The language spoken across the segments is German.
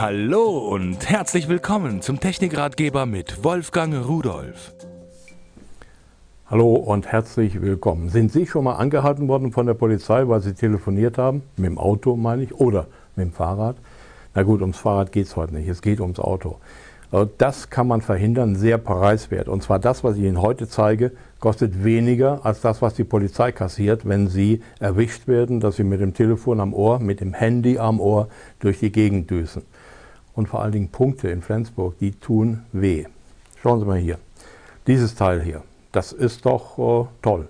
Hallo und herzlich willkommen zum Technikratgeber mit Wolfgang Rudolf. Hallo und herzlich willkommen. Sind Sie schon mal angehalten worden von der Polizei, weil Sie telefoniert haben? Mit dem Auto meine ich oder mit dem Fahrrad? Na gut, ums Fahrrad geht es heute nicht, es geht ums Auto. Äh, das kann man verhindern, sehr preiswert. Und zwar das, was ich Ihnen heute zeige, kostet weniger als das, was die Polizei kassiert, wenn Sie erwischt werden, dass Sie mit dem Telefon am Ohr, mit dem Handy am Ohr durch die Gegend düsen und vor allen Dingen Punkte in Flensburg, die tun weh. Schauen Sie mal hier. Dieses Teil hier, das ist doch äh, toll.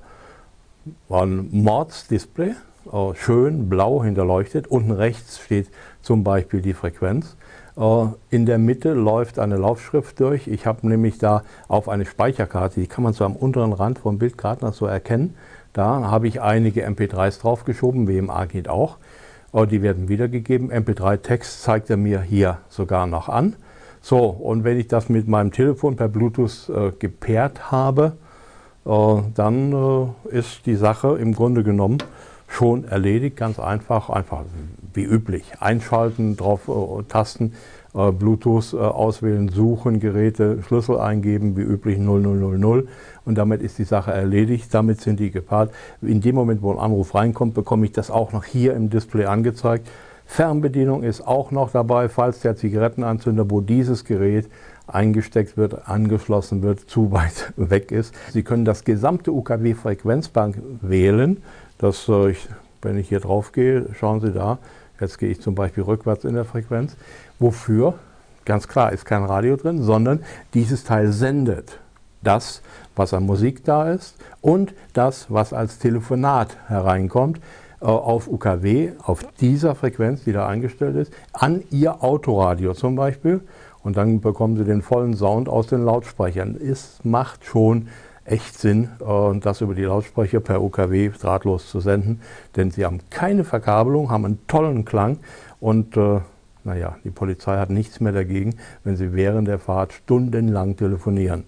War ein Mordsdisplay, äh, schön blau hinterleuchtet. Unten rechts steht zum Beispiel die Frequenz. Äh, in der Mitte läuft eine Laufschrift durch. Ich habe nämlich da auf eine Speicherkarte, die kann man so am unteren Rand vom Bild gerade noch so erkennen. Da habe ich einige MP3s draufgeschoben, WMA geht auch. Oh, die werden wiedergegeben. MP3-Text zeigt er mir hier sogar noch an. So, und wenn ich das mit meinem Telefon per Bluetooth äh, gepaart habe, äh, dann äh, ist die Sache im Grunde genommen schon erledigt. Ganz einfach, einfach wie üblich. Einschalten, drauf äh, tasten, Bluetooth äh, auswählen, suchen, Geräte, Schlüssel eingeben, wie üblich 0000 und damit ist die Sache erledigt. Damit sind die gepaart. In dem Moment, wo ein Anruf reinkommt, bekomme ich das auch noch hier im Display angezeigt. Fernbedienung ist auch noch dabei, falls der Zigarettenanzünder, wo dieses Gerät eingesteckt wird, angeschlossen wird, zu weit weg ist. Sie können das gesamte UKW-Frequenzbank wählen. Das, äh, wenn ich hier drauf gehe, schauen Sie da, jetzt gehe ich zum Beispiel rückwärts in der Frequenz. Wofür? Ganz klar, ist kein Radio drin, sondern dieses Teil sendet das, was an Musik da ist und das, was als Telefonat hereinkommt äh, auf UKW, auf dieser Frequenz, die da eingestellt ist, an Ihr Autoradio zum Beispiel. Und dann bekommen Sie den vollen Sound aus den Lautsprechern. Es macht schon echt Sinn, äh, das über die Lautsprecher per UKW drahtlos zu senden, denn sie haben keine Verkabelung, haben einen tollen Klang und äh, naja, die Polizei hat nichts mehr dagegen, wenn sie während der Fahrt stundenlang telefonieren.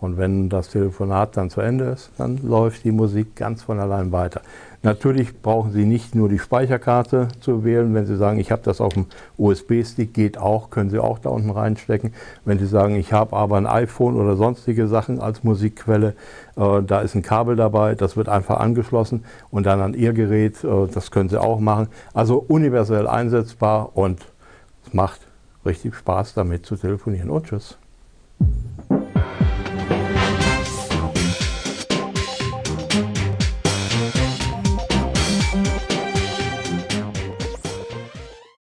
Und wenn das Telefonat dann zu Ende ist, dann läuft die Musik ganz von allein weiter. Natürlich brauchen Sie nicht nur die Speicherkarte zu wählen. Wenn Sie sagen, ich habe das auf dem USB-Stick, geht auch, können Sie auch da unten reinstecken. Wenn Sie sagen, ich habe aber ein iPhone oder sonstige Sachen als Musikquelle, äh, da ist ein Kabel dabei, das wird einfach angeschlossen und dann an Ihr Gerät, äh, das können Sie auch machen. Also universell einsetzbar und es macht richtig Spaß damit zu telefonieren. Und tschüss.